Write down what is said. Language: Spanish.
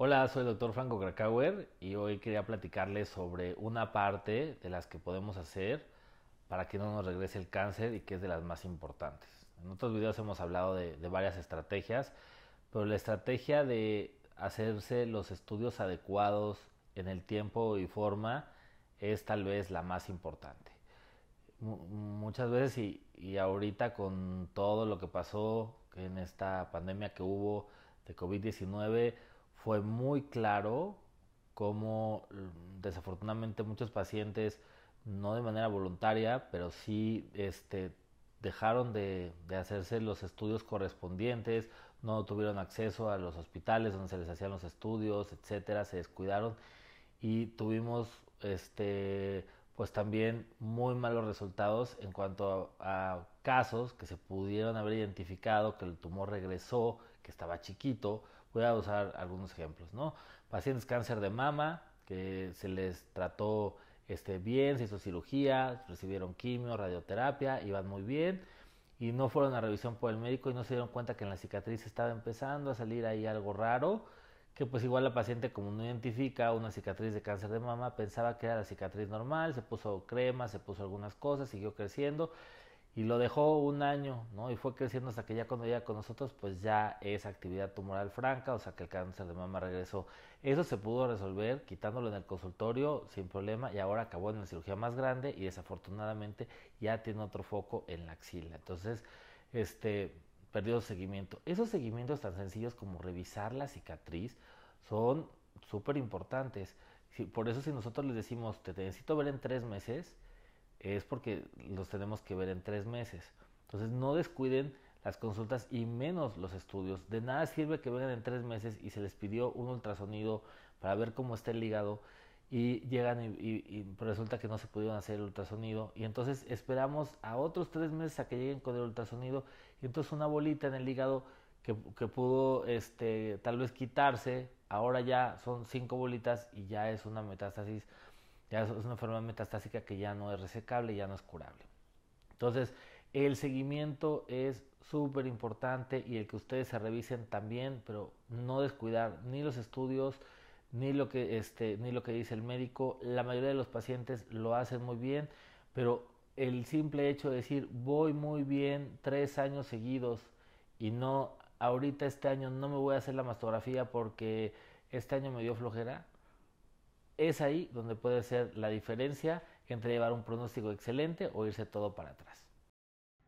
Hola, soy el doctor Franco Krakauer y hoy quería platicarles sobre una parte de las que podemos hacer para que no nos regrese el cáncer y que es de las más importantes. En otros videos hemos hablado de, de varias estrategias, pero la estrategia de hacerse los estudios adecuados en el tiempo y forma es tal vez la más importante. Muchas veces y, y ahorita con todo lo que pasó en esta pandemia que hubo de COVID-19, fue muy claro cómo mm, desafortunadamente muchos pacientes, no de manera voluntaria, pero sí este, dejaron de, de, hacerse los estudios correspondientes, no tuvieron acceso a los hospitales donde se les hacían los estudios, etcétera, se descuidaron. Y tuvimos este pues también muy malos resultados en cuanto a, casos que se pudieron haber identificado que el tumor regresó, que estaba chiquito, Voy a usar algunos ejemplos, ¿no? Pacientes cáncer de mama que se les trató este, bien, se hizo cirugía, recibieron quimio, radioterapia, iban muy bien y no fueron a revisión por el médico y no se dieron cuenta que en la cicatriz estaba empezando a salir ahí algo raro, que pues igual la paciente como no identifica una cicatriz de cáncer de mama, pensaba que era la cicatriz normal, se puso crema, se puso algunas cosas, siguió creciendo y lo dejó un año, ¿no? Y fue creciendo hasta que ya cuando llega con nosotros, pues ya es actividad tumoral franca, o sea que el cáncer de mama regresó. Eso se pudo resolver quitándolo en el consultorio sin problema y ahora acabó en la cirugía más grande y desafortunadamente ya tiene otro foco en la axila. Entonces, este, perdió seguimiento. Esos seguimientos tan sencillos como revisar la cicatriz son súper importantes. por eso si nosotros les decimos, te necesito ver en tres meses, es porque los tenemos que ver en tres meses. Entonces no descuiden las consultas y menos los estudios. De nada sirve que vengan en tres meses y se les pidió un ultrasonido para ver cómo está el hígado y llegan y, resulta que no se pudieron hacer el ultrasonido y entonces esperamos a otros tres meses a que lleguen con el ultrasonido y entonces una bolita en el hígado que, que pudo este, tal vez quitarse, ahora ya son cinco bolitas y ya es una metástasis ya es una enfermedad metastásica que ya no es resecable, ya no es curable. Entonces, el seguimiento es súper importante y el que ustedes se revisen también, pero no descuidar ni los estudios, ni lo que, este, ni lo que dice el médico. La mayoría de los pacientes lo hacen muy bien, pero el simple hecho de decir voy muy bien tres años seguidos y no ahorita este año no me voy a hacer la mastografía porque este año me dio flojera, es ahí donde puede ser la diferencia entre llevar un pronóstico excelente o irse todo para atrás.